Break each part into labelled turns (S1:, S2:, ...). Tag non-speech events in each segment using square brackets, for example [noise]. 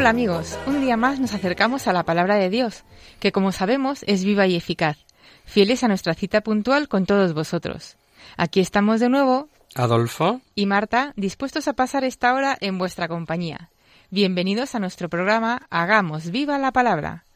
S1: Hola amigos, un día más nos acercamos a la palabra de Dios, que como sabemos es viva y eficaz, fieles a nuestra cita puntual con todos vosotros. Aquí estamos de nuevo,
S2: Adolfo,
S1: y Marta, dispuestos a pasar esta hora en vuestra compañía. Bienvenidos a nuestro programa Hagamos viva la palabra.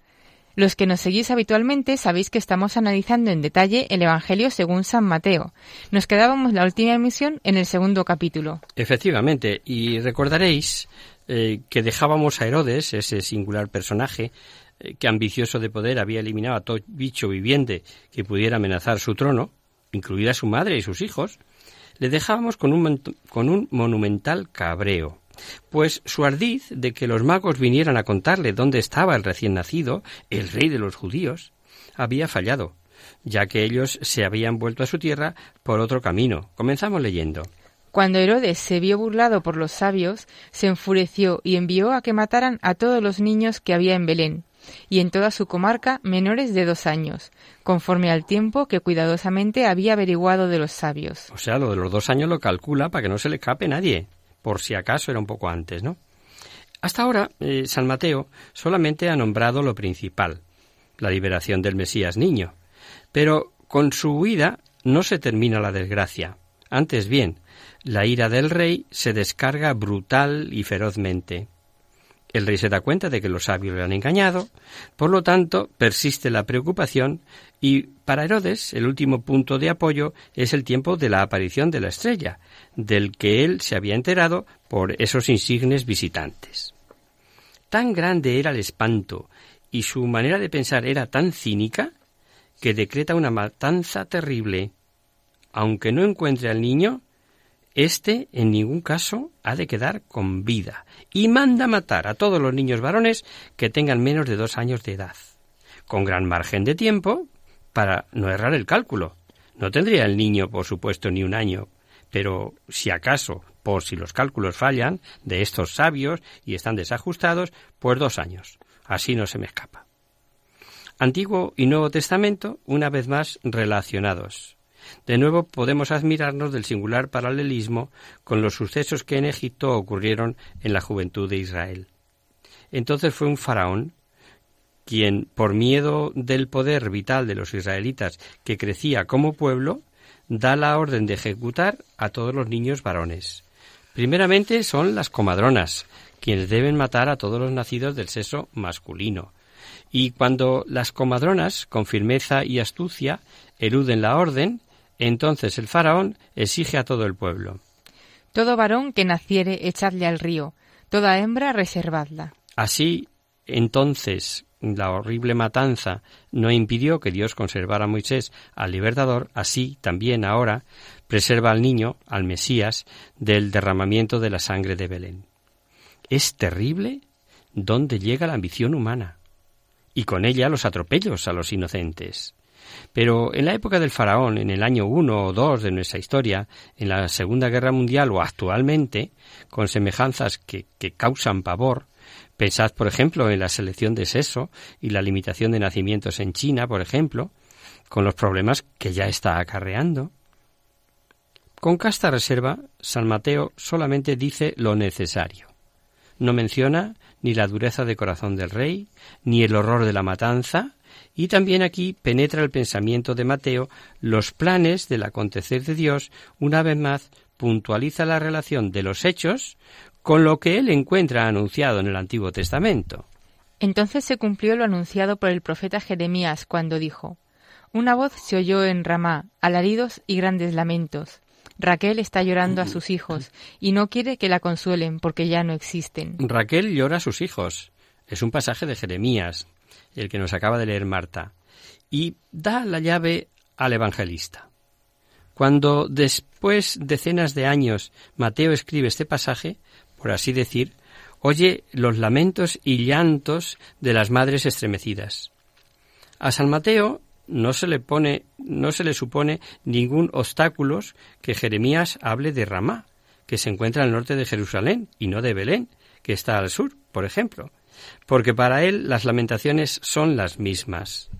S1: Los que nos seguís habitualmente sabéis que estamos analizando en detalle el Evangelio según San Mateo. Nos quedábamos la última emisión en el segundo capítulo.
S2: efectivamente, y recordaréis eh, que dejábamos a Herodes, ese singular personaje, eh, que ambicioso de poder había eliminado a todo bicho viviente que pudiera amenazar su trono, incluida su madre y sus hijos, le dejábamos con un, con un monumental cabreo. Pues su ardiz de que los magos vinieran a contarle dónde estaba el recién nacido, el rey de los judíos, había fallado, ya que ellos se habían vuelto a su tierra por otro camino. Comenzamos leyendo.
S1: Cuando Herodes se vio burlado por los sabios, se enfureció y envió a que mataran a todos los niños que había en Belén, y en toda su comarca menores de dos años, conforme al tiempo que cuidadosamente había averiguado de los sabios.
S2: O sea, lo de los dos años lo calcula para que no se le escape nadie, por si acaso era un poco antes, ¿no? Hasta ahora, eh, San Mateo solamente ha nombrado lo principal, la liberación del Mesías niño. Pero con su huida no se termina la desgracia. Antes bien, la ira del rey se descarga brutal y ferozmente. El rey se da cuenta de que los sabios le han engañado, por lo tanto persiste la preocupación y para Herodes el último punto de apoyo es el tiempo de la aparición de la estrella, del que él se había enterado por esos insignes visitantes. Tan grande era el espanto y su manera de pensar era tan cínica que decreta una matanza terrible. Aunque no encuentre al niño, este en ningún caso ha de quedar con vida y manda matar a todos los niños varones que tengan menos de dos años de edad, con gran margen de tiempo para no errar el cálculo. No tendría el niño, por supuesto, ni un año, pero si acaso, por si los cálculos fallan de estos sabios y están desajustados, pues dos años. Así no se me escapa. Antiguo y Nuevo Testamento, una vez más relacionados. De nuevo podemos admirarnos del singular paralelismo con los sucesos que en Egipto ocurrieron en la juventud de Israel. Entonces fue un faraón quien, por miedo del poder vital de los israelitas que crecía como pueblo, da la orden de ejecutar a todos los niños varones. Primeramente son las comadronas, quienes deben matar a todos los nacidos del sexo masculino. Y cuando las comadronas, con firmeza y astucia, eluden la orden, entonces el faraón exige a todo el pueblo.
S1: Todo varón que naciere echadle al río, toda hembra reservadla.
S2: Así, entonces, la horrible matanza no impidió que Dios conservara a Moisés al libertador, así también ahora preserva al niño, al Mesías, del derramamiento de la sangre de Belén. Es terrible dónde llega la ambición humana y con ella los atropellos a los inocentes. Pero en la época del faraón, en el año uno o dos de nuestra historia, en la Segunda Guerra Mundial o actualmente, con semejanzas que, que causan pavor, pensad, por ejemplo, en la selección de sexo y la limitación de nacimientos en China, por ejemplo, con los problemas que ya está acarreando. Con casta reserva, San Mateo solamente dice lo necesario. No menciona ni la dureza de corazón del rey, ni el horror de la matanza, y también aquí penetra el pensamiento de Mateo los planes del acontecer de Dios, una vez más puntualiza la relación de los hechos con lo que él encuentra anunciado en el Antiguo Testamento.
S1: Entonces se cumplió lo anunciado por el profeta Jeremías cuando dijo, Una voz se oyó en Ramá, alaridos y grandes lamentos. Raquel está llorando a sus hijos y no quiere que la consuelen porque ya no existen.
S2: Raquel llora a sus hijos. Es un pasaje de Jeremías, el que nos acaba de leer Marta, y da la llave al evangelista. Cuando después decenas de años Mateo escribe este pasaje, por así decir, oye los lamentos y llantos de las madres estremecidas. A San Mateo no se le pone, no se le supone ningún obstáculo que Jeremías hable de Ramá, que se encuentra al norte de Jerusalén y no de Belén, que está al sur, por ejemplo, porque para él las lamentaciones son las mismas.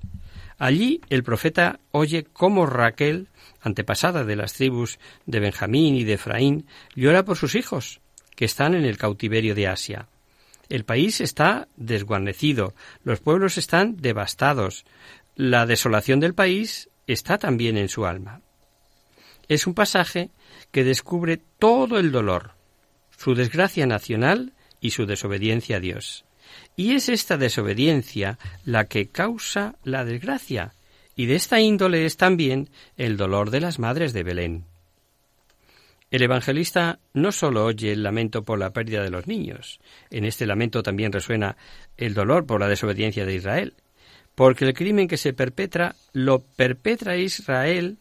S2: Allí el profeta oye cómo Raquel, antepasada de las tribus de Benjamín y de Efraín, llora por sus hijos, que están en el cautiverio de Asia. El país está desguarnecido, los pueblos están devastados, la desolación del país está también en su alma. Es un pasaje que descubre todo el dolor, su desgracia nacional y su desobediencia a Dios. Y es esta desobediencia la que causa la desgracia, y de esta índole es también el dolor de las madres de Belén. El evangelista no sólo oye el lamento por la pérdida de los niños, en este lamento también resuena el dolor por la desobediencia de Israel, porque el crimen que se perpetra lo perpetra Israel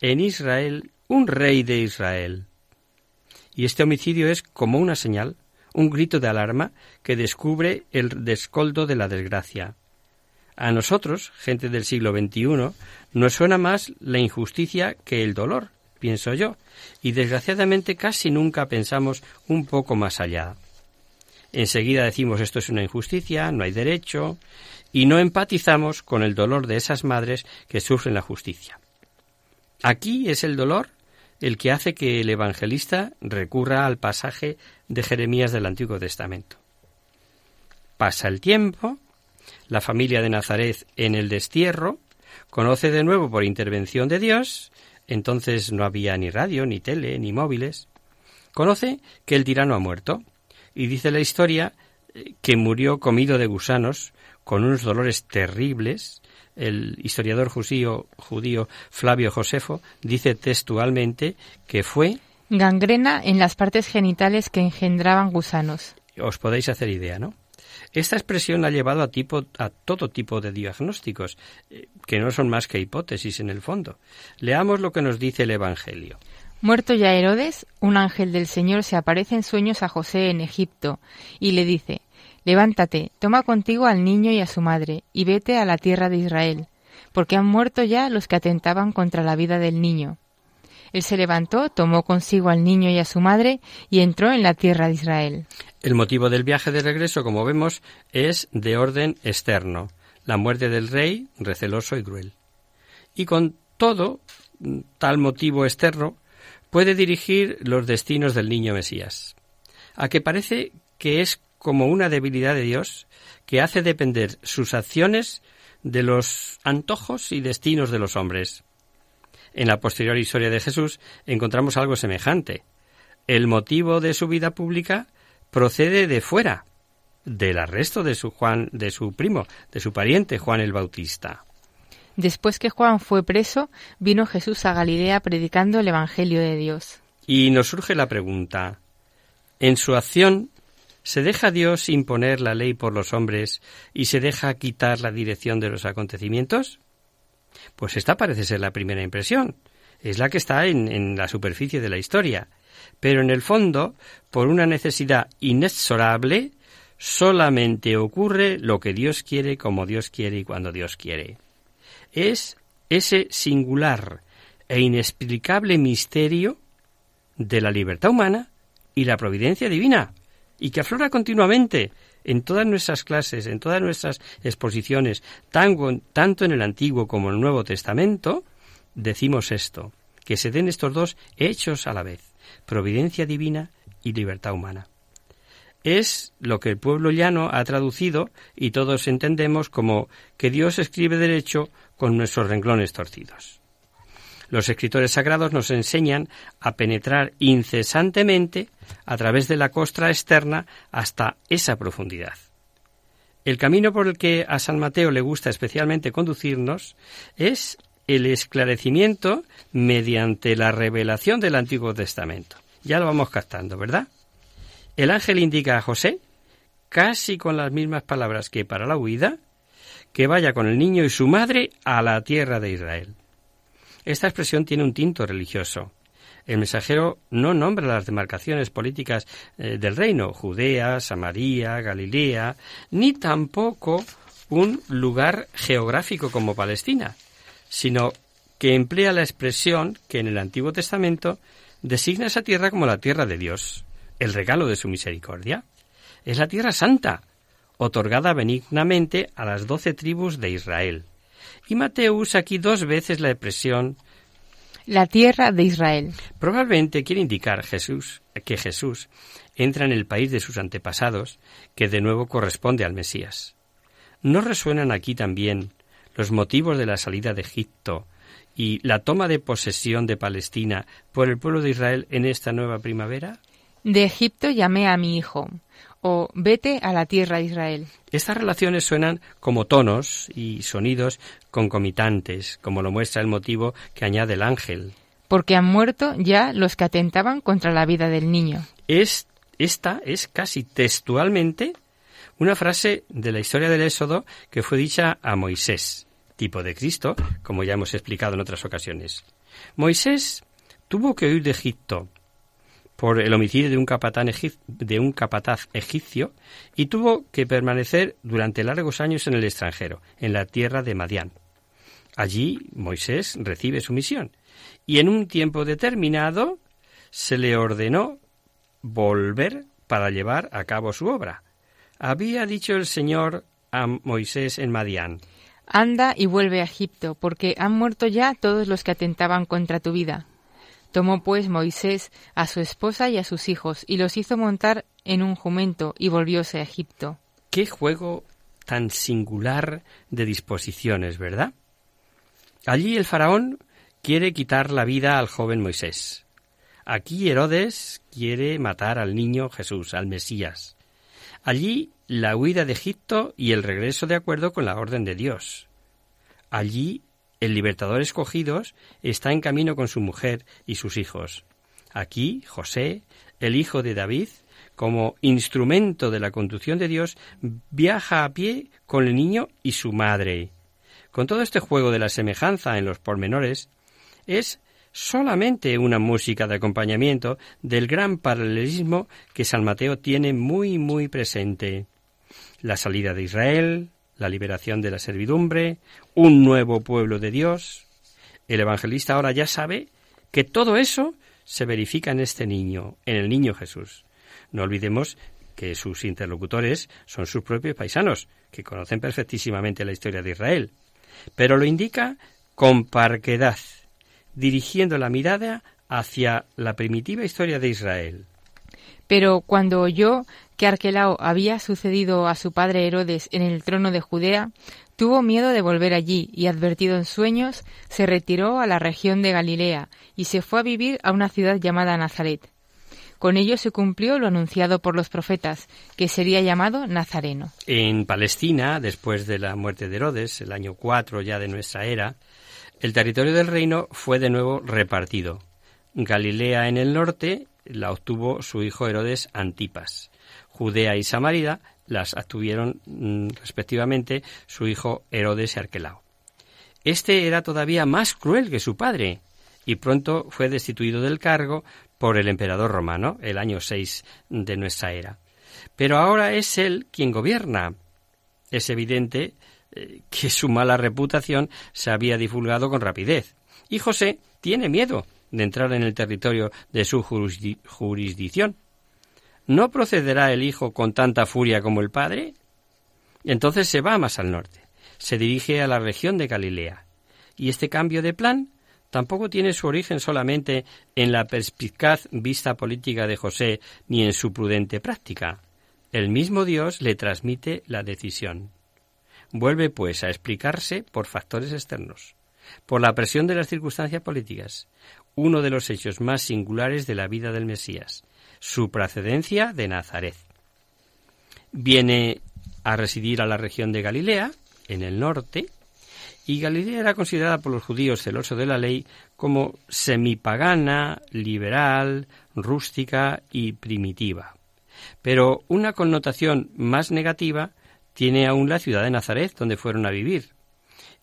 S2: en Israel, un rey de Israel. Y este homicidio es como una señal, un grito de alarma que descubre el descoldo de la desgracia. A nosotros, gente del siglo XXI, nos suena más la injusticia que el dolor, pienso yo, y desgraciadamente casi nunca pensamos un poco más allá. Enseguida decimos esto es una injusticia, no hay derecho, y no empatizamos con el dolor de esas madres que sufren la justicia. Aquí es el dolor el que hace que el evangelista recurra al pasaje de Jeremías del Antiguo Testamento. Pasa el tiempo, la familia de Nazaret en el destierro, conoce de nuevo por intervención de Dios, entonces no había ni radio, ni tele, ni móviles, conoce que el tirano ha muerto, y dice la historia eh, que murió comido de gusanos, con unos dolores terribles, el historiador judío, judío Flavio Josefo dice textualmente que fue
S1: gangrena en las partes genitales que engendraban gusanos.
S2: Os podéis hacer idea, ¿no? Esta expresión ha llevado a, tipo, a todo tipo de diagnósticos, eh, que no son más que hipótesis en el fondo. Leamos lo que nos dice el Evangelio.
S1: Muerto ya Herodes, un ángel del Señor se aparece en sueños a José en Egipto y le dice, Levántate, toma contigo al niño y a su madre, y vete a la tierra de Israel, porque han muerto ya los que atentaban contra la vida del niño. Él se levantó, tomó consigo al niño y a su madre, y entró en la tierra de Israel.
S2: El motivo del viaje de regreso, como vemos, es de orden externo, la muerte del rey, receloso y cruel. Y con todo tal motivo externo, puede dirigir los destinos del niño Mesías. A que parece que es como una debilidad de Dios que hace depender sus acciones de los antojos y destinos de los hombres. En la posterior historia de Jesús encontramos algo semejante. El motivo de su vida pública procede de fuera, del arresto de su Juan, de su primo, de su pariente Juan el Bautista.
S1: Después que Juan fue preso, vino Jesús a Galilea predicando el Evangelio de Dios.
S2: Y nos surge la pregunta, ¿en su acción ¿Se deja Dios imponer la ley por los hombres y se deja quitar la dirección de los acontecimientos? Pues esta parece ser la primera impresión. Es la que está en, la superficie de la historia. Pero en el fondo, por una necesidad inexorable, solamente ocurre lo que Dios quiere, como Dios quiere y cuando Dios quiere. Es ese singular e inexplicable misterio de la libertad humana y la providencia divina, y que aflora continuamente en todas nuestras clases, en todas nuestras exposiciones, tanto en el Antiguo como en el Nuevo Testamento, decimos esto, que se den estos dos hechos a la vez, providencia divina y libertad humana. Es lo que el pueblo llano ha traducido y todos entendemos como que Dios escribe derecho con nuestros renglones torcidos. Los escritores sagrados nos enseñan a penetrar incesantemente a través de la costra externa hasta esa profundidad. El camino por el que a San Mateo le gusta especialmente conducirnos es el esclarecimiento mediante la revelación del Antiguo Testamento. Ya lo vamos captando, ¿verdad? El ángel indica a José, casi con las mismas palabras que para la huida, que vaya con el niño y su madre a la tierra de Israel. Esta expresión tiene un tinto religioso. El mensajero no nombra las demarcaciones políticas eh, del reino, Judea, Samaria, Galilea, ni tampoco un lugar geográfico como Palestina, sino que emplea la expresión que en el Antiguo Testamento designa esa tierra como la tierra de Dios, el regalo de su misericordia. Es la tierra santa, otorgada benignamente a las doce tribus de Israel. Y Mateo usa aquí dos veces la expresión
S1: la tierra de Israel.
S2: Probablemente quiere indicar Jesús que Jesús entra en el país de sus antepasados, que de nuevo corresponde al Mesías. ¿No resuenan aquí también los motivos de la salida de Egipto y la toma de posesión de Palestina por el pueblo de Israel en esta nueva primavera?
S1: De Egipto llamé a mi hijo, o vete a la tierra de Israel.
S2: Estas relaciones suenan como tonos y sonidos concomitantes, como lo muestra el motivo que añade el ángel.
S1: Porque han muerto ya los que atentaban contra la vida del niño.
S2: Es, esta es casi textualmente una frase de la historia del Éxodo que fue dicha a Moisés, tipo de Cristo, como ya hemos explicado en otras ocasiones. Moisés tuvo que huir de Egipto por el homicidio de un, de un capataz egipcio y tuvo que permanecer durante largos años en el extranjero, en la tierra de Madián. Allí Moisés recibe su misión y en un tiempo determinado se le ordenó volver para llevar a cabo su obra. Había dicho el Señor a Moisés en Madián.
S1: Anda y vuelve a Egipto, porque han muerto ya todos los que atentaban contra tu vida. Tomó pues Moisés a su esposa y a sus hijos, y los hizo montar en un jumento, y volvióse a Egipto.
S2: Qué juego tan singular de disposiciones, ¿verdad? Allí el faraón quiere quitar la vida al joven Moisés. Aquí Herodes quiere matar al niño Jesús, al Mesías. Allí la huida de Egipto y el regreso de acuerdo con la orden de Dios. Allí el libertador escogido está en camino con su mujer y sus hijos. Aquí José, el hijo de David, como instrumento de la conducción de Dios, viaja a pie con el niño y su madre. Con todo este juego de la semejanza en los pormenores, es solamente una música de acompañamiento del gran paralelismo que San Mateo tiene muy muy presente. La salida de Israel, la liberación de la servidumbre, un nuevo pueblo de Dios. El evangelista ahora ya sabe que todo eso se verifica en este niño, en el niño Jesús. No olvidemos que sus interlocutores son sus propios paisanos, que conocen perfectísimamente la historia de Israel, pero lo indica con parquedad, dirigiendo la mirada hacia la primitiva historia de Israel.
S1: Pero cuando oyó que Arquelao había sucedido a su padre Herodes en el trono de Judea, tuvo miedo de volver allí y, advertido en sueños, se retiró a la región de Galilea y se fue a vivir a una ciudad llamada Nazaret. Con ello se cumplió lo anunciado por los profetas, que sería llamado Nazareno.
S2: En Palestina, después de la muerte de Herodes, el año 4 ya de nuestra era, el territorio del reino fue de nuevo repartido. Galilea en el norte la obtuvo su hijo Herodes Antipas. Judea y Samaria las obtuvieron mm, respectivamente su hijo Herodes y Arquelao. Este era todavía más cruel que su padre y pronto fue destituido del cargo por el emperador romano, el año 6 de nuestra era. Pero ahora es él quien gobierna. Es evidente eh, que su mala reputación se había divulgado con rapidez. Y José tiene miedo de entrar en el territorio de su jurisdicción. ¿No procederá el hijo con tanta furia como el padre? Entonces se va más al norte, se dirige a la región de Galilea. Y este cambio de plan tampoco tiene su origen solamente en la perspicaz vista política de José ni en su prudente práctica. El mismo Dios le transmite la decisión. Vuelve, pues, a explicarse por factores externos, por la presión de las circunstancias políticas, uno de los hechos más singulares de la vida del Mesías, su procedencia de Nazaret. Viene a residir a la región de Galilea, en el norte, y Galilea era considerada por los judíos celosos de la ley como semipagana, liberal, rústica y primitiva. Pero una connotación más negativa tiene aún la ciudad de Nazaret, donde fueron a vivir.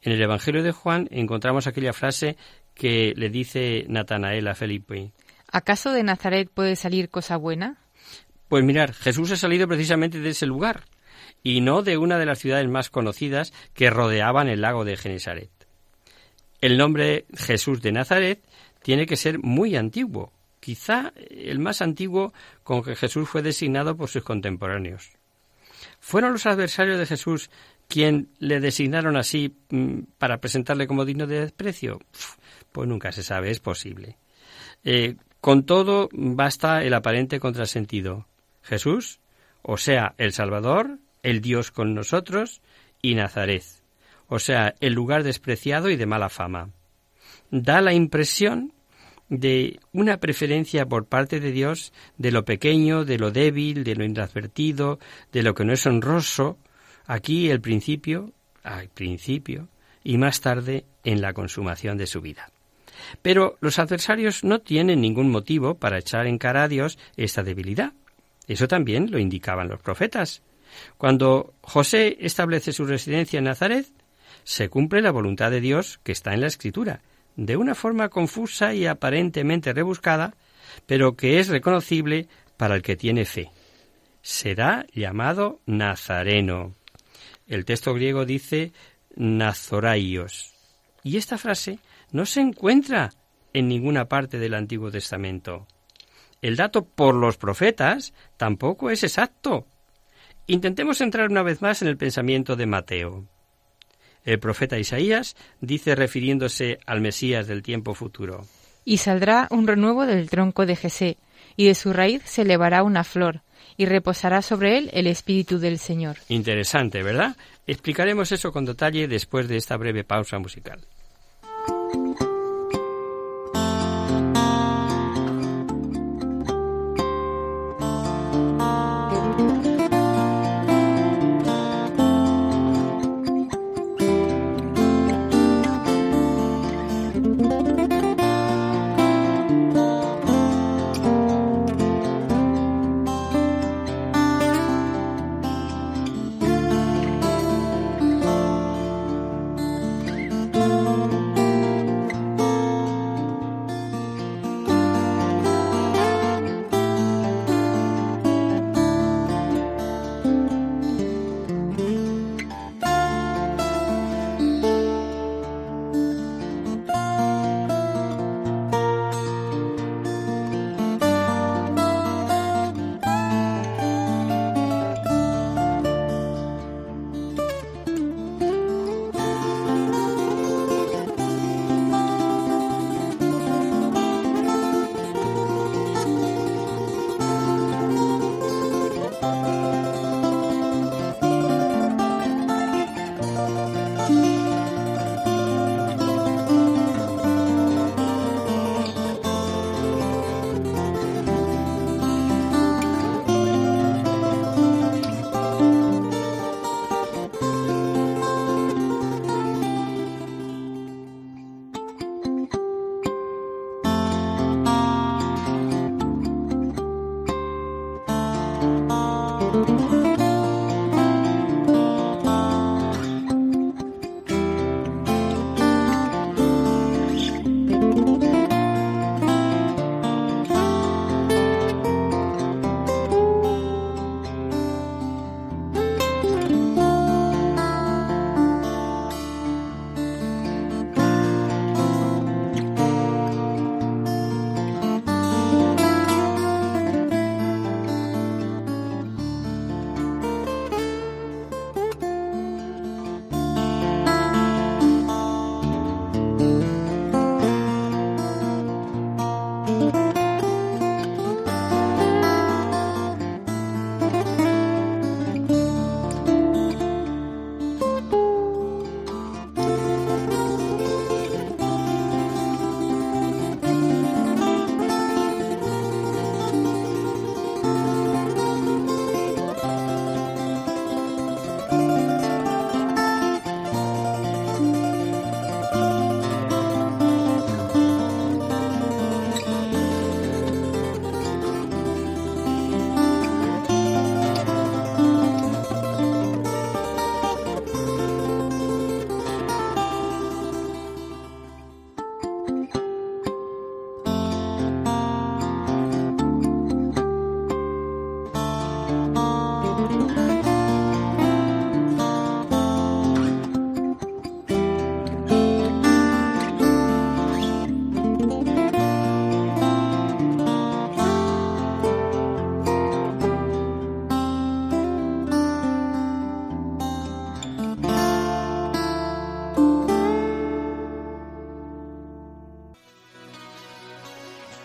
S2: En el Evangelio de Juan encontramos aquella frase que le dice Natanael a Felipe.
S1: ¿Acaso de Nazaret puede salir cosa buena?
S2: Pues mirar, Jesús ha salido precisamente de ese lugar y no de una de las ciudades más conocidas que rodeaban el lago de Genesaret. El nombre Jesús de Nazaret tiene que ser muy antiguo, quizá el más antiguo con que Jesús fue designado por sus contemporáneos. ¿Fueron los adversarios de Jesús quien le designaron así mm, para presentarle como digno de desprecio? Pues nunca se sabe, es posible. Eh, con todo, basta el aparente contrasentido. Jesús, o sea, el Salvador, el Dios con nosotros, y Nazaret, o sea, el lugar despreciado y de mala fama. Da la impresión de una preferencia por parte de Dios de lo pequeño, de lo débil, de lo inadvertido, de lo que no es honroso, aquí el principio, al principio, y más tarde en la consumación de su vida. Pero los adversarios no tienen ningún motivo para echar en cara a Dios esta debilidad. Eso también lo indicaban los profetas. Cuando José establece su residencia en Nazaret, se cumple la voluntad de Dios que está en la Escritura, de una forma confusa y aparentemente rebuscada, pero que es reconocible para el que tiene fe. Será llamado Nazareno. El texto griego dice Nazoraios. Y esta frase no se encuentra en ninguna parte del Antiguo Testamento. El dato por los profetas tampoco es exacto. Intentemos entrar una vez más en el pensamiento de Mateo. El profeta Isaías dice refiriéndose al Mesías del tiempo futuro.
S1: Y saldrá un renuevo del tronco de Jesé, y de su raíz se elevará una flor, y reposará sobre él el Espíritu del Señor.
S2: Interesante, ¿verdad? Explicaremos eso con detalle después de esta breve pausa musical.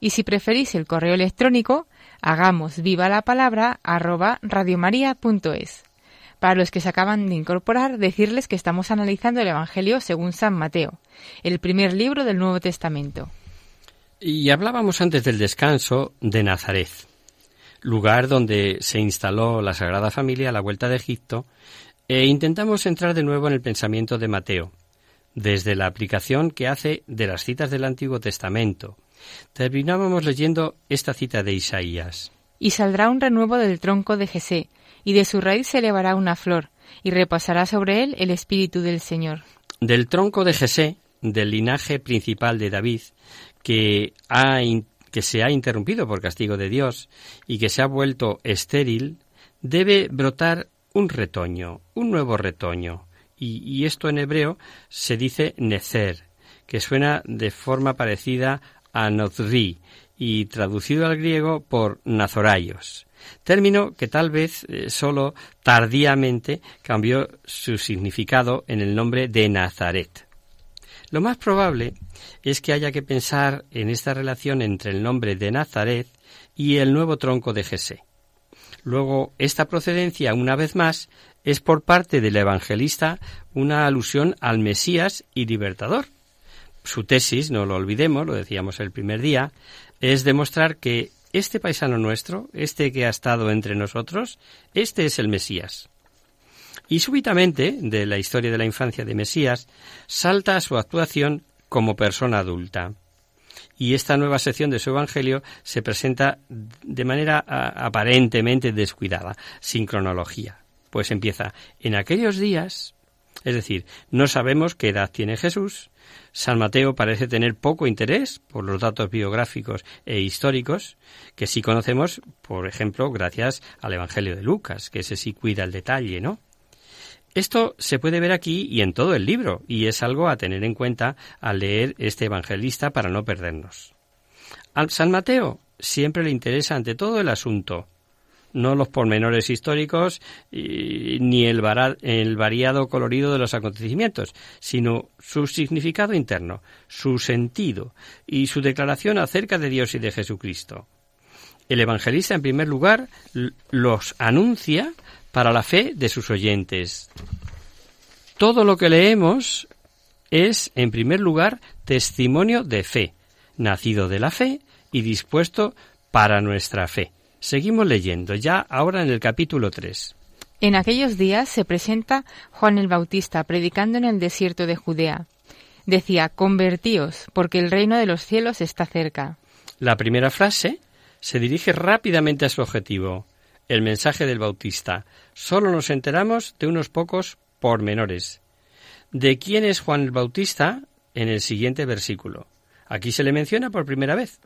S1: Y si preferís el correo electrónico, hagamos viva la palabra arroba radiomaria.es. Para los que se acaban de incorporar, decirles que estamos analizando el Evangelio según San Mateo, el primer libro del Nuevo Testamento.
S2: Y hablábamos antes del descanso de Nazaret, lugar donde se instaló la Sagrada Familia a la vuelta de Egipto, e intentamos entrar de nuevo en el pensamiento de Mateo, desde la aplicación que hace de las citas del Antiguo Testamento. Terminábamos leyendo esta cita de Isaías.
S1: Y saldrá un renuevo del tronco de Jesé, y de su raíz se elevará una flor, y repasará sobre él el Espíritu del Señor.
S2: Del tronco de Jesé, del linaje principal de David, que, ha, que se ha interrumpido por castigo de Dios y que se ha vuelto estéril, debe brotar un retoño, un nuevo retoño. Y, y esto en hebreo se dice necer, que suena de forma parecida a nozri y traducido al griego por nazoraios término que tal vez eh, solo tardíamente cambió su significado en el nombre de Nazaret. Lo más probable es que haya que pensar en esta relación entre el nombre de Nazaret y el nuevo tronco de Jesé. Luego, esta procedencia, una vez más, es por parte del evangelista una alusión al Mesías y libertador. Su tesis, no lo olvidemos, lo decíamos el primer día, es demostrar que este paisano nuestro, este que ha estado entre nosotros, este es el Mesías. Y súbitamente, de la historia de la infancia de Mesías, salta a su actuación como persona adulta. Y esta nueva sección de su Evangelio se presenta de manera aparentemente descuidada, sin cronología. Pues empieza en aquellos días, es decir, no sabemos qué edad tiene Jesús, San Mateo parece tener poco interés por los datos biográficos e históricos, que sí conocemos, por ejemplo, gracias al Evangelio de Lucas, que ese sí cuida el detalle, ¿no? Esto se puede ver aquí y en todo el libro, y es algo a tener en cuenta al leer este evangelista para no perdernos. Al San Mateo siempre le interesa ante todo el asunto, no los pormenores históricos ni el, variado colorido de los acontecimientos, sino su significado interno, su sentido y su declaración acerca de Dios y de Jesucristo. El evangelista, en primer lugar, los anuncia para la fe de sus oyentes. Todo lo que leemos es, en primer lugar, testimonio de fe, nacido de la fe y dispuesto para nuestra fe. Seguimos leyendo, ya ahora en el capítulo 3.
S1: En aquellos días se presenta Juan el Bautista predicando en el desierto de Judea. Decía, convertíos, porque el reino de los cielos está cerca.
S2: La primera frase se dirige rápidamente a su objetivo, el mensaje del Bautista. Solo nos enteramos de unos pocos pormenores. ¿De quién es Juan el Bautista? En el siguiente versículo. Aquí se le menciona por primera vez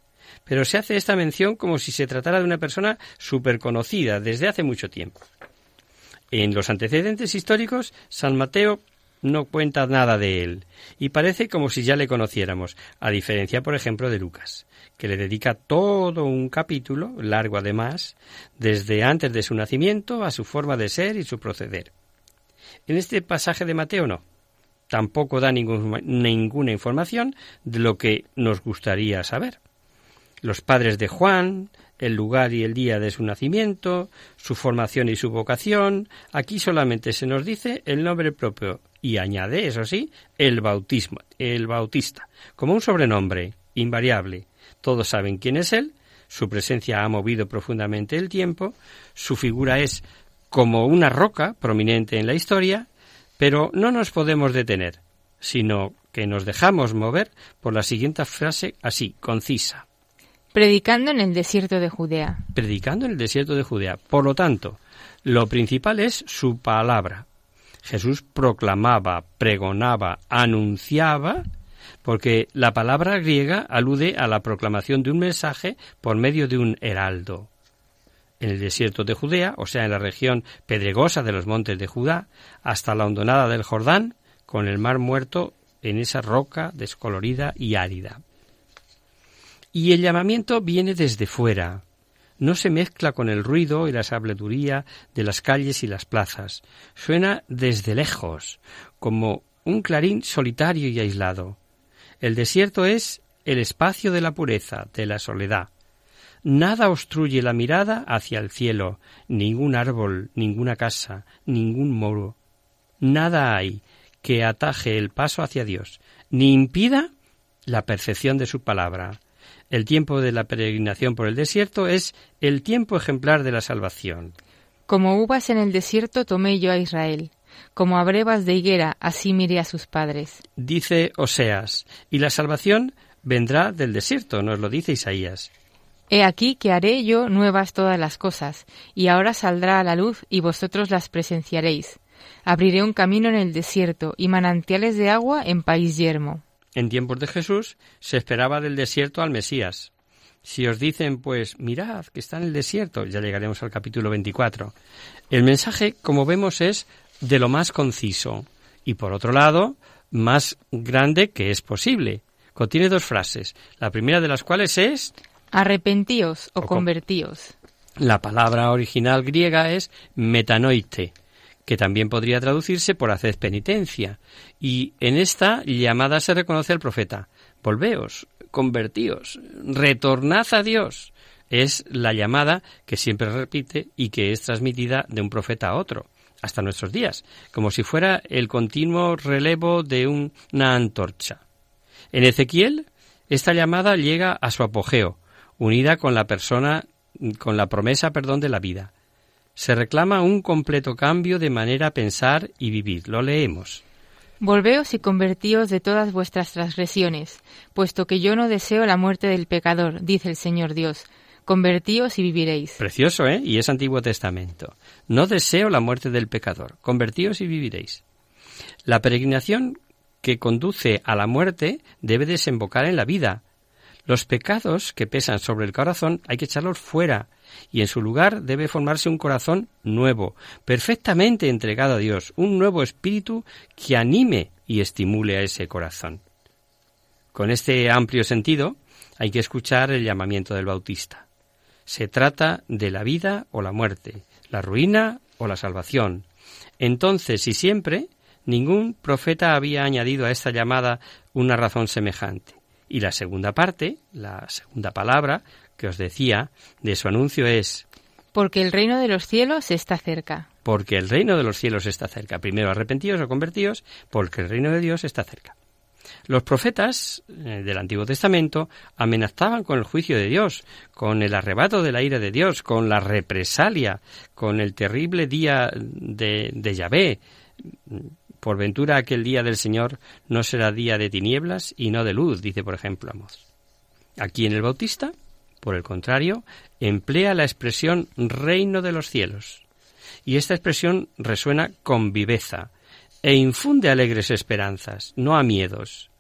S2: pero se hace esta mención como si se tratara de una persona súper conocida desde hace mucho tiempo. En los antecedentes históricos, San Mateo no cuenta nada de él, y parece como si ya le conociéramos, a diferencia, por ejemplo, de Lucas, que le dedica todo un capítulo, largo además, desde antes de su nacimiento a su forma de ser y su proceder. En este pasaje de Mateo no, tampoco da ninguna información de lo que nos gustaría saber los padres de Juan, el lugar y el día de su nacimiento, su formación y su vocación. Aquí solamente se nos dice el nombre propio y añade, eso sí, el bautismo, el bautista, como un sobrenombre invariable. Todos saben quién es él, su presencia ha movido profundamente el tiempo, su figura es como una roca prominente en la historia, pero no nos podemos detener, sino que nos dejamos mover por la siguiente frase así, concisa
S1: predicando en el desierto de Judea.
S2: Predicando en el desierto de Judea. Por lo tanto, lo principal es su palabra. Jesús proclamaba, pregonaba, anunciaba porque la palabra griega alude a la proclamación de un mensaje por medio de un heraldo. En el desierto de Judea, o sea, en la región pedregosa de los montes de Judá, hasta la hondonada del Jordán, con el mar muerto en esa roca descolorida y árida. Y el llamamiento viene desde fuera, no se mezcla con el ruido y la sableduría de las calles y las plazas. Suena desde lejos, como un clarín solitario y aislado. El desierto es el espacio de la pureza, de la soledad. Nada obstruye la mirada hacia el cielo, ningún árbol, ninguna casa, ningún muro. Nada hay que ataje el paso hacia Dios, ni impida la percepción de su palabra. El tiempo de la peregrinación por el desierto es el tiempo ejemplar de la salvación.
S1: Como uvas en el desierto tomé yo a Israel, como a brevas de higuera así miré a sus padres.
S2: Dice Oseas, y la salvación vendrá del desierto, nos lo dice Isaías.
S1: He aquí que haré yo nuevas todas las cosas, y ahora saldrá a la luz y vosotros las presenciaréis. Abriré un camino en el desierto y manantiales de agua en país yermo.
S2: En tiempos de Jesús se esperaba del desierto al Mesías. Si os dicen, pues mirad que está en el desierto, ya llegaremos al capítulo 24. El mensaje, como vemos, es de lo más conciso y, por otro lado, más grande que es posible. Contiene dos frases, la primera de las cuales es
S1: arrepentíos o, convertíos.
S2: La palabra original griega es metanoite, que también podría traducirse por haced penitencia. Y en esta llamada se reconoce al profeta. Volveos, convertíos, retornad a Dios. Es la llamada que siempre repite y que es transmitida de un profeta a otro, hasta nuestros días, como si fuera el continuo relevo de una antorcha. En Ezequiel, esta llamada llega a su apogeo, unida con la persona, con la promesa, perdón, de la vida se reclama un completo cambio de manera pensar y vivir. Lo leemos.
S1: Volveos y convertíos de todas vuestras transgresiones, puesto que yo no deseo la muerte del pecador, dice el Señor Dios. Convertíos y viviréis.
S2: Precioso, ¿eh? Y es Antiguo Testamento. No deseo la muerte del pecador. Convertíos y viviréis. La peregrinación que conduce a la muerte debe desembocar en la vida. Los pecados que pesan sobre el corazón hay que echarlos fuera y en su lugar debe formarse un corazón nuevo, perfectamente entregado a Dios, un nuevo espíritu que anime y estimule a ese corazón. Con este amplio sentido hay que escuchar el llamamiento del Bautista. Se trata de la vida o la muerte, la ruina o la salvación. Entonces y siempre ningún profeta había añadido a esta llamada una razón semejante. Y la segunda parte, la segunda palabra, que os decía de su anuncio es
S1: Porque el reino de los cielos está cerca.
S2: Porque el reino de los cielos está cerca. Primero arrepentidos o convertidos, porque el reino de Dios está cerca. Los profetas eh, del Antiguo Testamento amenazaban con el juicio de Dios, con el arrebato de la ira de Dios, con la represalia, con el terrible día de, de Yahvé. Por ventura aquel día del Señor no será día de tinieblas y no de luz, dice por ejemplo Amos. Aquí en el Bautista por el contrario, emplea la expresión reino de los cielos. Y esta expresión resuena con viveza e infunde alegres esperanzas, no a miedos.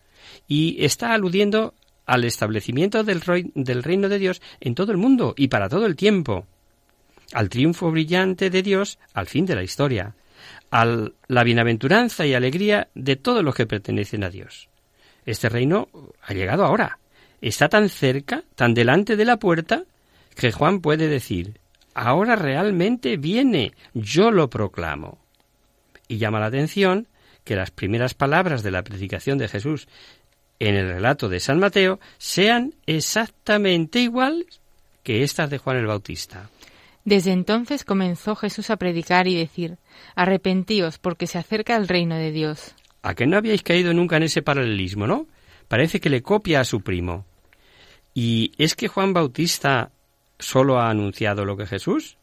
S2: Y está aludiendo al establecimiento del, del reino de Dios en todo el mundo y para todo el tiempo, al triunfo brillante de Dios al fin de la historia, a la bienaventuranza y alegría de todos los que pertenecen a Dios. Este reino ha llegado ahora, está tan cerca, tan delante de la puerta, que Juan puede decir, ahora realmente viene, yo lo proclamo. Y llama la atención que las primeras palabras de la predicación de Jesús en el relato de San Mateo sean exactamente iguales que estas de Juan el Bautista.
S1: Desde entonces comenzó Jesús a predicar y decir, Arrepentíos porque se acerca el reino de Dios.
S2: ¿A que no habíais caído nunca en ese paralelismo, no? Parece que le copia a su primo. ¿Y es que Juan Bautista solo ha anunciado lo que Jesús?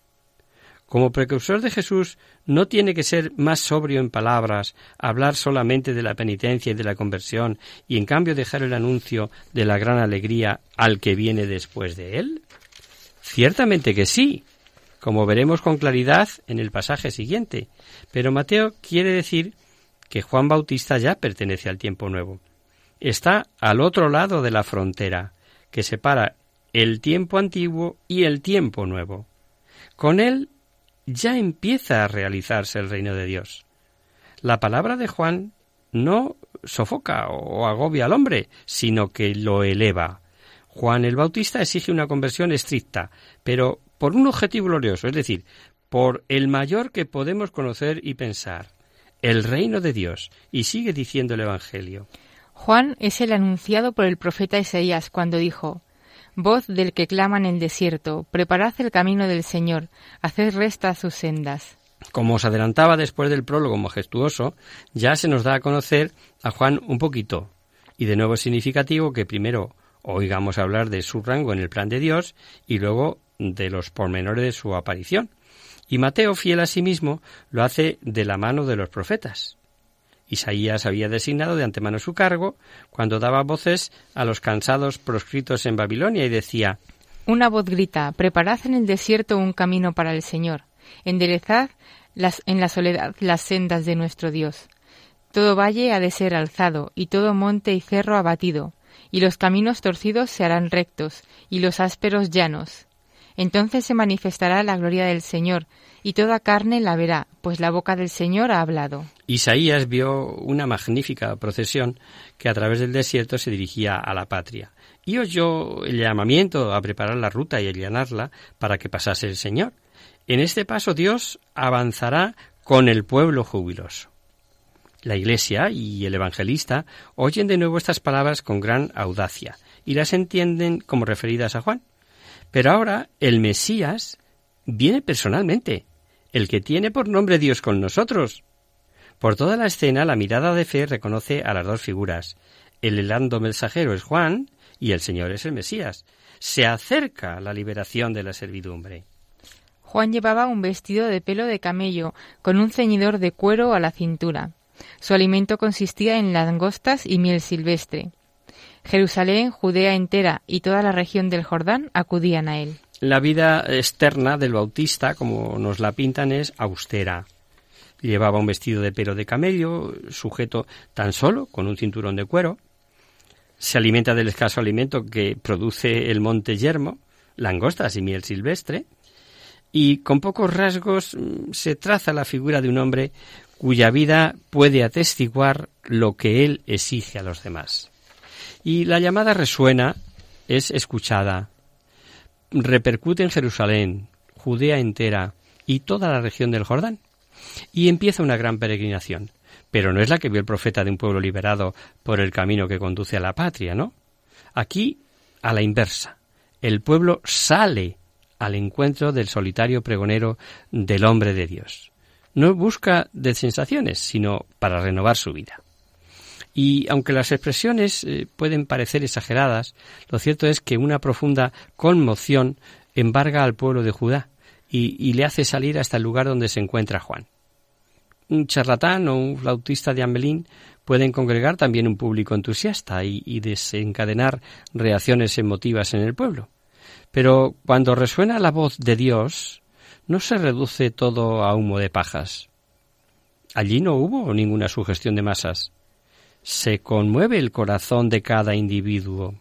S2: Como precursor de Jesús, no tiene que ser más sobrio en palabras, hablar solamente de la penitencia y de la conversión, y en cambio dejar el anuncio de la gran alegría al que viene después de él? Ciertamente que sí, como veremos con claridad en el pasaje siguiente. Pero Mateo quiere decir que Juan Bautista ya pertenece al tiempo nuevo. está al otro lado de la frontera, que separa el tiempo antiguo y el tiempo nuevo. Con él ya empieza a realizarse el reino de Dios. La palabra de Juan no sofoca o agobia al hombre, sino que lo eleva. Juan el Bautista exige una conversión estricta, pero por un objetivo glorioso, es decir, por el mayor que podemos conocer y pensar, el reino de Dios. Y sigue diciendo el Evangelio.
S1: Juan es el anunciado por el profeta Isaías cuando dijo, Voz del que clama en el desierto, preparad el camino del Señor, haced resta sus sendas.
S2: Como os adelantaba después del prólogo majestuoso, ya se nos da a conocer a Juan un poquito. Y de nuevo es significativo que primero oigamos hablar de su rango en el plan de Dios y luego de los pormenores de su aparición. Y Mateo, fiel a sí mismo, lo hace de la mano de los profetas. Isaías había designado de antemano su cargo cuando daba voces a los cansados proscritos en Babilonia y decía
S1: Una voz grita Preparad en el desierto un camino para el Señor, enderezad en la soledad las sendas de nuestro Dios. Todo valle ha de ser alzado, y todo monte y cerro abatido, y los caminos torcidos se harán rectos, y los ásperos llanos. Entonces se manifestará la gloria del Señor, y toda carne la verá, pues la boca del Señor ha hablado.
S2: Isaías vio una magnífica procesión que a través del desierto se dirigía a la patria, y oyó el llamamiento a preparar la ruta y allanarla para que pasase el Señor. En este paso Dios avanzará con el pueblo jubiloso. La Iglesia y el evangelista oyen de nuevo estas palabras con gran audacia y las entienden como referidas a Juan. Pero ahora el Mesías viene personalmente, el que tiene por nombre Dios con nosotros. Por toda la escena, la mirada de fe reconoce a las dos figuras. El helando mensajero es Juan y el Señor es el Mesías. Se acerca la liberación de la servidumbre.
S1: Juan llevaba un vestido de pelo de camello, con un ceñidor de cuero a la cintura. Su alimento consistía en langostas y miel silvestre. Jerusalén, Judea entera y toda la región del Jordán acudían a él.
S2: La vida externa del bautista, como nos la pintan, es austera. Llevaba un vestido de pelo de camello, sujeto tan solo con un cinturón de cuero. Se alimenta del escaso alimento que produce el monte yermo, langostas y miel silvestre. Y con pocos rasgos mm, se traza la figura de un hombre cuya vida puede atestiguar lo que él exige a los demás. Y la llamada resuena, es escuchada, repercute en Jerusalén, Judea entera y toda la región del Jordán. Y empieza una gran peregrinación. Pero no es la que vio el profeta de un pueblo liberado por el camino que conduce a la patria, ¿no? Aquí, a la inversa, el pueblo sale al encuentro del solitario pregonero del hombre de Dios. No busca de sensaciones, sino para renovar su vida. Y aunque las expresiones eh, pueden parecer exageradas, lo cierto es que una profunda conmoción embarga al pueblo de Judá y, le hace salir hasta el lugar donde se encuentra Juan. Un charlatán o un flautista de Amelín pueden congregar también un público entusiasta y, desencadenar reacciones emotivas en el pueblo. Pero cuando resuena la voz de Dios, no se reduce todo a humo de pajas. Allí no hubo ninguna sugestión de masas se conmueve el corazón de cada individuo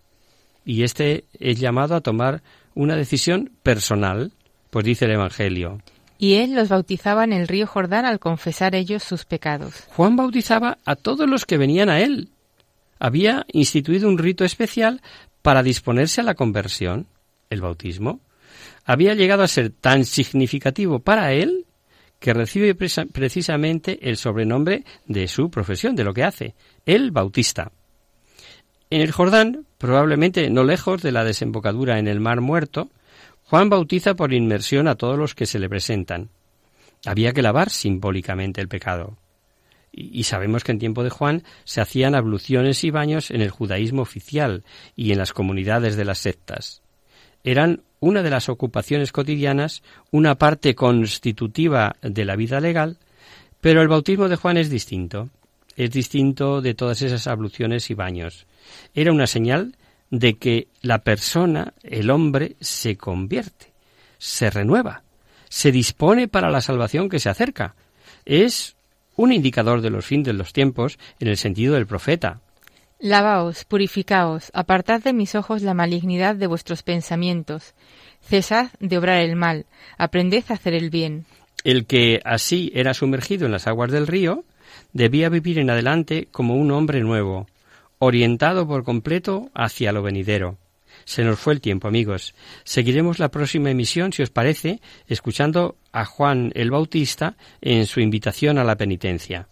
S2: y éste es llamado a tomar una decisión personal, pues dice el Evangelio.
S1: Y él los bautizaba en el río Jordán al confesar ellos sus pecados.
S2: Juan bautizaba a todos los que venían a él. Había instituido un rito especial para disponerse a la conversión, el bautismo. Había llegado a ser tan significativo para él que recibe precisamente el sobrenombre de su profesión, de lo que hace, el Bautista. En el Jordán, probablemente no lejos de la desembocadura en el Mar Muerto, Juan bautiza por inmersión a todos los que se le presentan. Había que lavar simbólicamente el pecado. Y sabemos que en tiempo de Juan se hacían abluciones y baños en el judaísmo oficial y en las comunidades de las sectas. Eran una de las ocupaciones cotidianas, una parte constitutiva de la vida legal, pero el bautismo de Juan es distinto. Es distinto de todas esas abluciones y baños. Era una señal de que la persona, el hombre, se convierte, se renueva, se dispone para la salvación que se acerca. Es un indicador de los fines de los tiempos en el sentido del profeta.
S1: Lavaos, purificaos, apartad de mis ojos la malignidad de vuestros pensamientos. Cesad de obrar el mal, aprended a hacer el bien.
S2: El que así era sumergido en las aguas del río, debía vivir en adelante como un hombre nuevo, orientado por completo hacia lo venidero. Se nos fue el tiempo, amigos. Seguiremos la próxima emisión, si os parece, escuchando a Juan el Bautista en su invitación a la penitencia.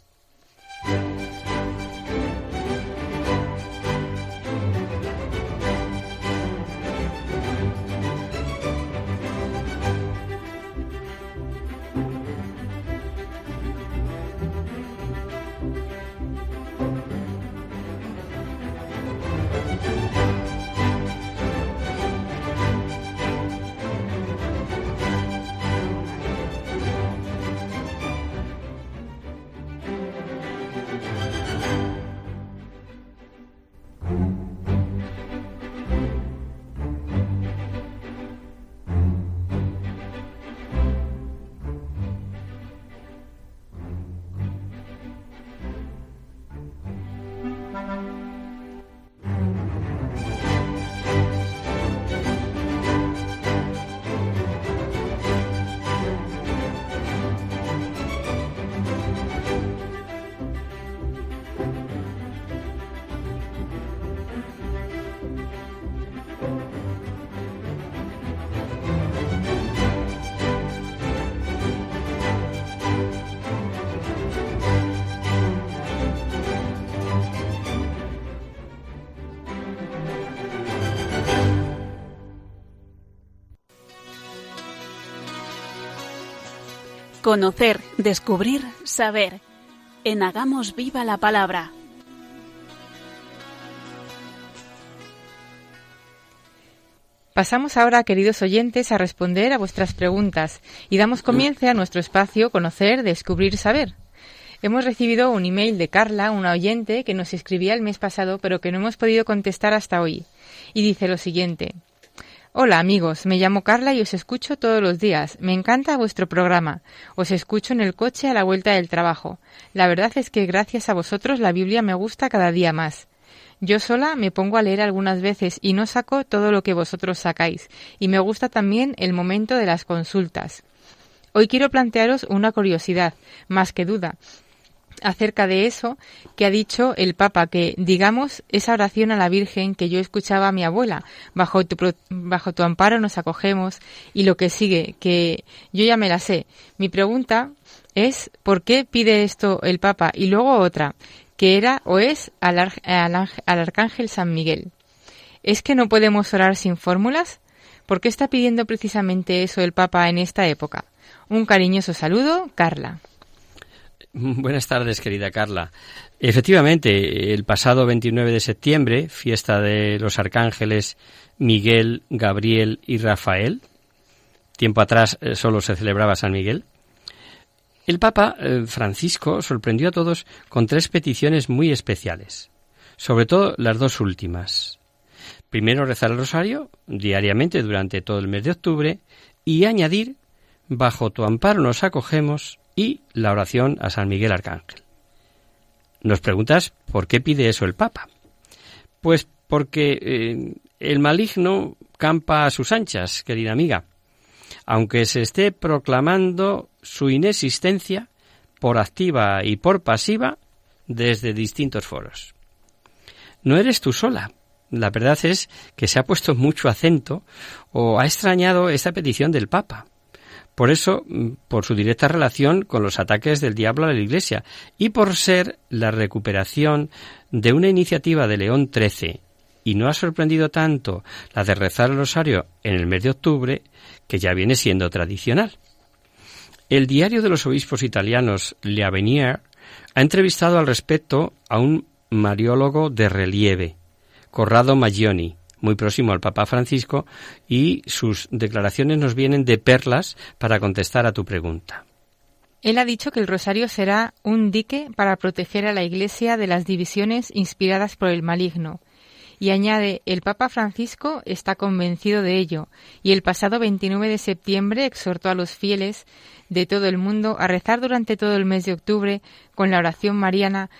S3: Conocer, descubrir, saber. En Hagamos Viva la Palabra.
S1: Pasamos ahora, queridos oyentes, a responder a vuestras preguntas y damos comienzo a nuestro espacio Conocer, Descubrir, Saber. Hemos recibido un email de Carla, una oyente, que nos escribía el mes pasado, pero que no hemos podido contestar hasta hoy. Y dice lo siguiente. Hola amigos, me llamo Carla y os escucho todos los días. Me encanta vuestro programa. Os escucho en el coche a la vuelta del trabajo. La verdad es que gracias a vosotros la Biblia me gusta cada día más. Yo sola me pongo a leer algunas veces y no saco todo lo que vosotros sacáis, y me gusta también el momento de las consultas. Hoy quiero plantearos una curiosidad, más que duda, acerca de eso que ha dicho el Papa, que digamos esa oración a la Virgen que yo escuchaba a mi abuela, bajo tu, bajo tu amparo nos acogemos, y lo que sigue, que yo ya me la sé. Mi pregunta es, ¿por qué pide esto el Papa? Y luego otra, que era o es al, al, al Arcángel San Miguel. ¿Es que no podemos orar sin fórmulas? ¿Por qué está pidiendo precisamente eso el Papa en esta época? Un cariñoso saludo, Carla. [laughs]
S2: Buenas tardes, querida Carla. Efectivamente, el pasado 29 de septiembre, fiesta de los arcángeles Miguel, Gabriel y Rafael, tiempo atrás eh, solo se celebraba San Miguel, el Papa eh, Francisco sorprendió a todos con tres peticiones muy especiales, sobre todo las dos últimas. Primero rezar el rosario diariamente durante todo el mes de octubre y añadir, bajo tu amparo nos acogemos, y la oración a San Miguel Arcángel. Nos preguntas por qué pide eso el Papa. Pues porque eh, el maligno campa a sus anchas, querida amiga, aunque se esté proclamando su inexistencia por activa y por pasiva desde distintos foros. No eres tú sola. La verdad es que se ha puesto mucho acento o ha extrañado esta petición del Papa. Por eso, mm, por su directa relación con los ataques del diablo a la Iglesia y por ser la recuperación de una iniciativa de León XIII. Y no ha sorprendido tanto la de rezar el rosario en el mes de octubre, que ya viene siendo tradicional. El diario de los obispos italianos, Le Avenier, ha entrevistado al respecto a un mariólogo de relieve, Corrado Maggioni, muy próximo al Papa Francisco, y sus declaraciones nos vienen de perlas para contestar a tu pregunta.
S1: Él ha dicho que el rosario será un dique para proteger a la Iglesia de las divisiones inspiradas por el maligno. Y añade, el Papa Francisco está convencido de ello, y el pasado 29 de septiembre exhortó a los fieles de todo el mundo a rezar durante todo el mes de octubre con la oración mariana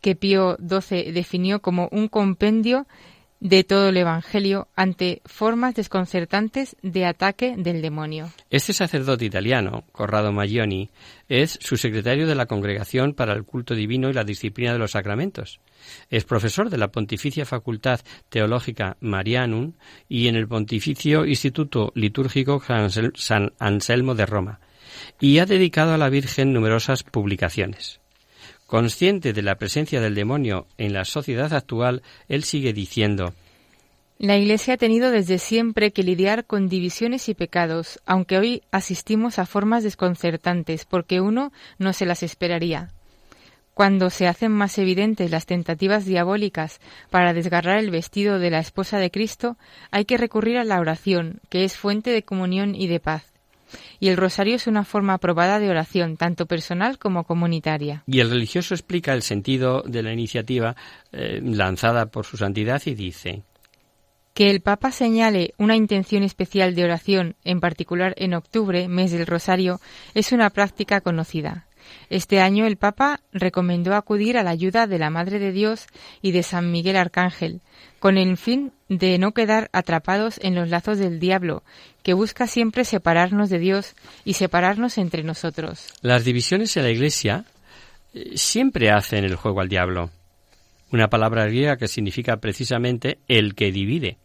S1: que Pío XII definió como un compendio de todo el Evangelio ante formas desconcertantes de ataque del demonio.
S2: Este sacerdote italiano, Corrado Maglioni, es su secretario de la Congregación para el Culto Divino y la Disciplina de los Sacramentos. Es profesor de la Pontificia Facultad Teológica Marianum y en el Pontificio Instituto Litúrgico San Anselmo de Roma, y ha dedicado a la Virgen numerosas publicaciones. Consciente de la presencia del demonio en la sociedad actual, él sigue diciendo
S1: La Iglesia ha tenido desde siempre que lidiar con divisiones y pecados, aunque hoy asistimos a formas desconcertantes, porque uno no se las esperaría. Cuando se hacen más evidentes las tentativas diabólicas para desgarrar el vestido de la esposa de Cristo, hay que recurrir a la oración, que es fuente de comunión y de paz y el rosario es una forma aprobada de oración, tanto personal como comunitaria.
S2: Y el religioso explica el sentido de la iniciativa eh, lanzada por su santidad y dice
S1: que el Papa señale una intención especial de oración, en particular en octubre, mes del Rosario, es una práctica conocida. Este año el Papa recomendó acudir a la ayuda de la Madre de Dios y de San Miguel Arcángel, con el fin de no quedar atrapados en los lazos del diablo, que busca siempre separarnos de Dios y separarnos entre nosotros.
S2: Las divisiones en la Iglesia eh, siempre hacen el juego al diablo. Una palabra griega que significa precisamente el que divide.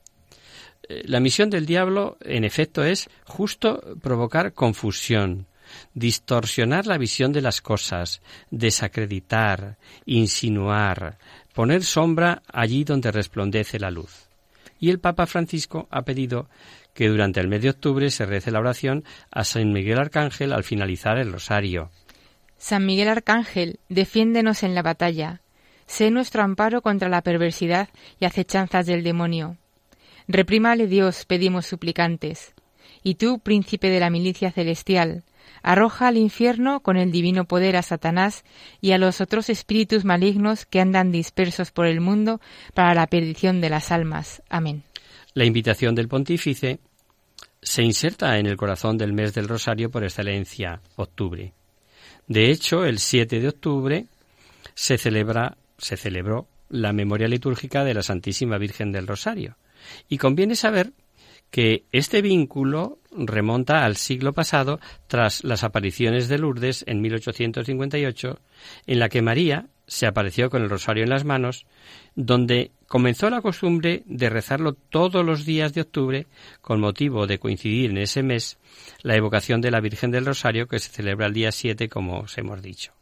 S2: Eh, la misión del diablo, en efecto, es justo provocar confusión, distorsionar la visión de las cosas, desacreditar, insinuar, poner sombra allí donde resplandece la luz. Y el Papa Francisco ha pedido que durante el mes de octubre se rece la oración a San Miguel Arcángel al finalizar el rosario.
S1: San Miguel Arcángel, defiéndenos en la batalla. Sé nuestro amparo contra la perversidad y acechanzas del demonio. Reprímale Dios, pedimos suplicantes. Y tú, príncipe de la milicia celestial, arroja al infierno con el divino poder a Satanás y a los otros espíritus malignos que andan dispersos por el mundo para la perdición de las almas. Amén.
S2: La invitación del pontífice se inserta en el corazón del mes del Rosario por excelencia, octubre. De hecho, el 7 de octubre se celebra, se celebró la memoria litúrgica de la Santísima Virgen del Rosario. Y conviene saber que este vínculo remonta al siglo pasado tras las apariciones de Lourdes en 1858, en la que María se apareció con el rosario en las manos, donde comenzó la costumbre de rezarlo todos los días de octubre con motivo de coincidir en ese mes la evocación de la Virgen del Rosario que se celebra el día 7, como os hemos dicho.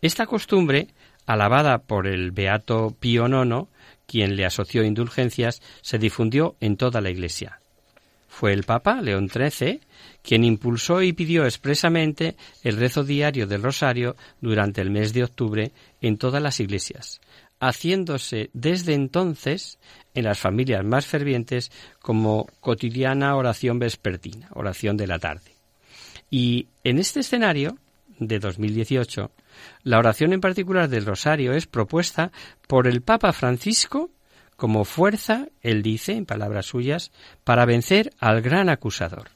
S2: Esta costumbre, alabada por el beato Pío IX, quien le asoció indulgencias, se difundió en toda la Iglesia. Fue el Papa León XIII quien impulsó y pidió expresamente el rezo diario del Rosario durante el mes de octubre en todas las iglesias, haciéndose desde entonces en las familias más fervientes como cotidiana oración vespertina, oración de la tarde. Y en este escenario de 2018, la oración en particular del Rosario es propuesta por el Papa Francisco como fuerza, él dice, en palabras suyas, para vencer al gran acusador.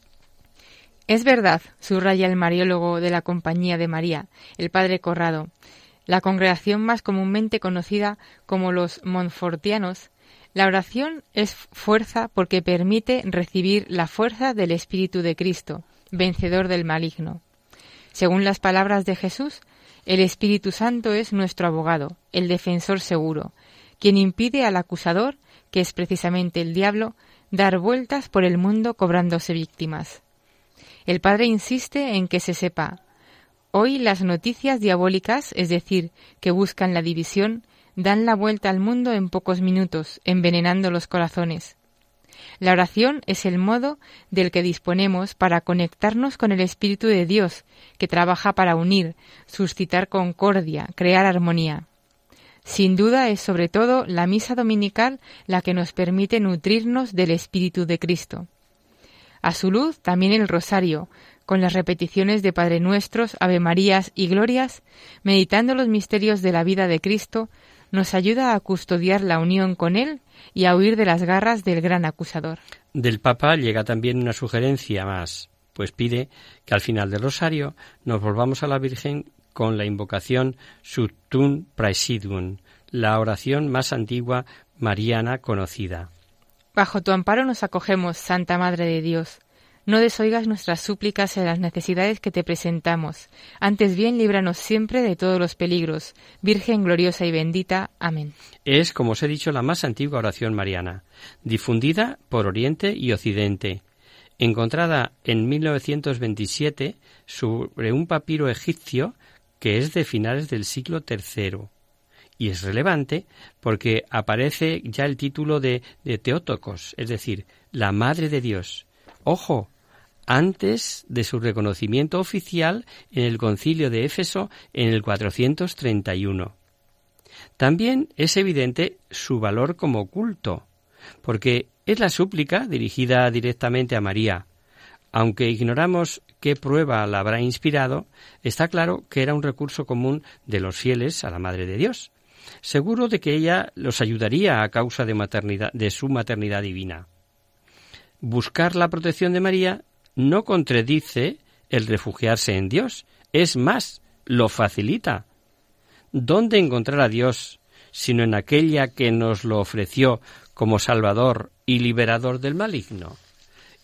S1: Es verdad, subraya el mariólogo de la Compañía de María, el padre Corrado, la congregación más comúnmente conocida como los Montfortianos, la oración es fuerza porque permite recibir la fuerza del Espíritu de Cristo, vencedor del maligno. Según las palabras de Jesús, el Espíritu Santo es nuestro abogado, el defensor seguro, quien impide al acusador, que es precisamente el diablo, dar vueltas por el mundo cobrándose víctimas. El padre insiste en que se sepa Hoy las noticias diabólicas, es decir, que buscan la división, dan la vuelta al mundo en pocos minutos, envenenando los corazones. La oración es el modo del que disponemos para conectarnos con el Espíritu de Dios, que trabaja para unir, suscitar concordia, crear armonía. Sin duda es sobre todo la misa dominical la que nos permite nutrirnos del Espíritu de Cristo. A su luz también el rosario, con las repeticiones de Padre Nuestros, Ave Marías y Glorias, meditando los misterios de la vida de Cristo, nos ayuda a custodiar la unión con Él y a huir de las garras del gran acusador.
S2: Del Papa llega también una sugerencia más, pues pide que al final del rosario nos volvamos a la Virgen con la invocación Subtum Praesidium, la oración más antigua mariana conocida.
S1: Bajo tu amparo nos acogemos, Santa Madre de Dios. No desoigas nuestras súplicas en las necesidades que te presentamos. Antes bien, líbranos siempre de todos los peligros. Virgen gloriosa y bendita. Amén.
S2: Es, como os he dicho, la más antigua oración mariana, difundida por Oriente y Occidente. Encontrada en 1927 sobre un papiro egipcio que es de finales del siglo III. Y es relevante porque aparece ya el título de, de Teótocos, es decir, la Madre de Dios. Ojo, antes de su reconocimiento oficial en el concilio de Éfeso en el 431. También es evidente su valor como culto, porque es la súplica dirigida directamente a María. Aunque ignoramos qué prueba la habrá inspirado, está claro que era un recurso común de los fieles a la Madre de Dios, seguro de que ella los ayudaría a causa de, de su maternidad divina. Buscar la protección de María no contradice el refugiarse en Dios, es más, lo facilita. ¿Dónde encontrar a Dios sino en aquella que nos lo ofreció como Salvador y liberador del maligno?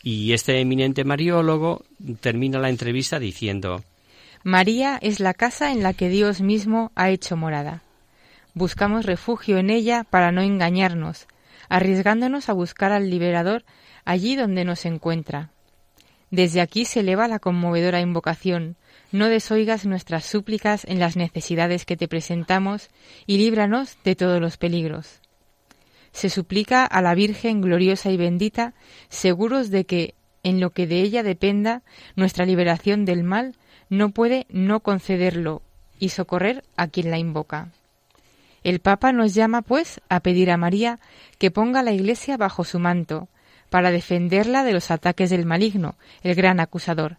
S2: Y este eminente mariólogo termina la entrevista diciendo
S1: María es la casa en la que Dios mismo ha hecho morada. Buscamos refugio en ella para no engañarnos, arriesgándonos a buscar al liberador allí donde nos encuentra, desde aquí se eleva la conmovedora invocación. No desoigas nuestras súplicas en las necesidades que te presentamos y líbranos de todos los peligros. Se suplica a la Virgen gloriosa y bendita, seguros de que, en lo que de ella dependa, nuestra liberación del mal no puede no concederlo y socorrer a quien la invoca. El Papa nos llama, pues, a pedir a María que ponga la Iglesia bajo su manto, para defenderla de los ataques del maligno, el gran acusador,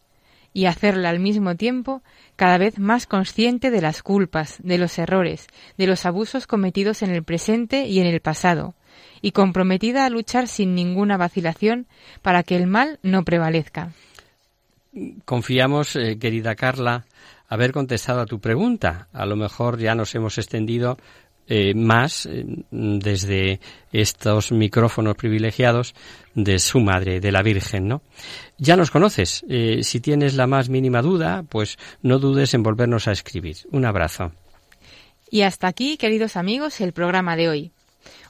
S1: y hacerla al mismo tiempo cada vez más consciente de las culpas, de los errores, de los abusos cometidos en el presente y en el pasado, y comprometida a luchar sin ninguna vacilación para que el mal no prevalezca.
S2: Confiamos, eh, querida Carla, haber contestado a tu pregunta. A lo mejor ya nos hemos extendido eh, más eh, desde estos micrófonos privilegiados de su madre, de la Virgen, ¿no? Ya nos conoces. Eh, si tienes la más mínima duda, pues no dudes en volvernos a escribir. Un abrazo.
S1: Y hasta aquí, queridos amigos, el programa de hoy.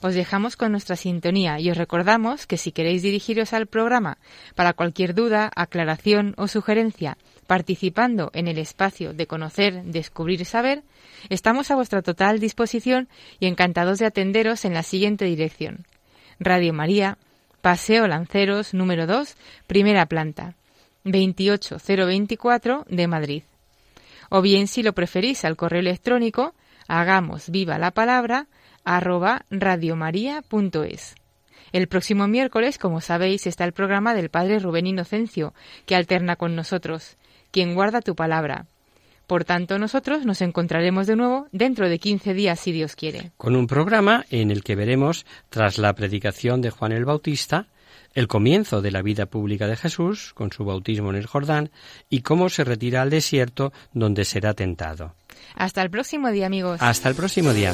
S1: Os dejamos con nuestra sintonía y os recordamos que si queréis dirigiros al programa para cualquier duda, aclaración o sugerencia, participando en el espacio de conocer, descubrir saber, estamos a vuestra total disposición y encantados de atenderos en la siguiente dirección. Radio María, Paseo Lanceros número 2, primera planta, 28024 de Madrid. O bien, si lo preferís, al correo electrónico, hagamos viva la palabra arroba radiomaria.es. El próximo miércoles, como sabéis, está el programa del Padre Rubén Inocencio, que alterna con nosotros, quien guarda tu palabra. Por tanto, nosotros nos encontraremos de nuevo dentro de 15 días, si Dios quiere.
S2: Con un programa en el que veremos, tras la predicación de Juan el Bautista, el comienzo de la vida pública de Jesús, con su bautismo en el Jordán, y cómo se retira al desierto donde será tentado.
S1: Hasta el próximo día, amigos.
S2: Hasta el próximo día.